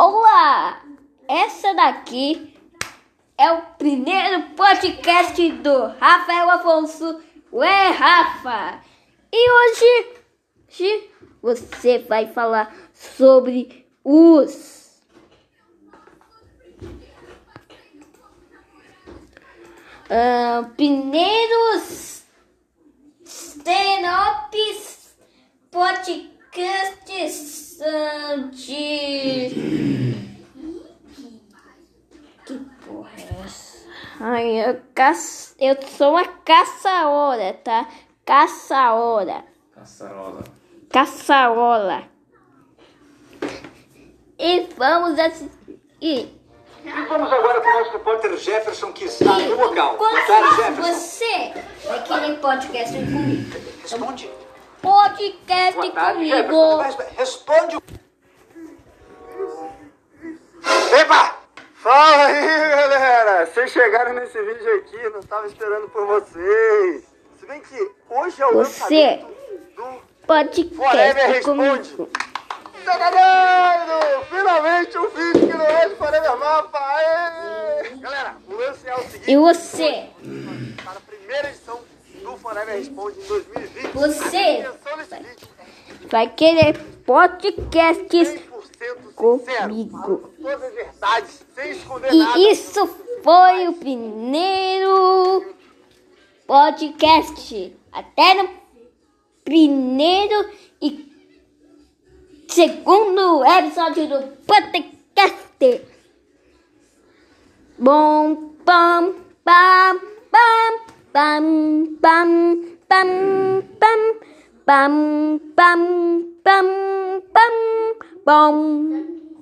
Olá! Essa daqui é o primeiro podcast do Rafael Afonso, Ué Rafa! E hoje, hoje você vai falar sobre os ah, primeiros stand-ups podcasts ah, de. Que porra é essa? Ai, eu, caço, eu sou uma caçaora, tá? Caçaora. Caçarola. Caçarola. E vamos assistir. E vamos agora com o nosso repórter Jefferson, que está no local. Boa tarde, Quando Jefferson. você vai querer podcast comigo? Responde. Podcast tarde, Jefferson. comigo. Mas Responde. o- Epa! Fala aí, galera! Vocês chegaram nesse vídeo aqui, não estava esperando por vocês. Se bem que hoje é o Você. do Forever comigo. Responde. Tá acabando! Finalmente um vídeo que não é de Forever Mapa! Aê! Galera, o lance é o seguinte. E você? Para a primeira edição do Forever Responde em 2020. Você. Vai querer podcasts 100% sincero. Comigo. Todas as verdades, sem esconder nada. E isso foi o primeiro podcast. Até no primeiro e segundo episódio do podcast. Bom, pam, pam, pam, pam, pam, pam, pam, pam, pam, pam, pam, bom.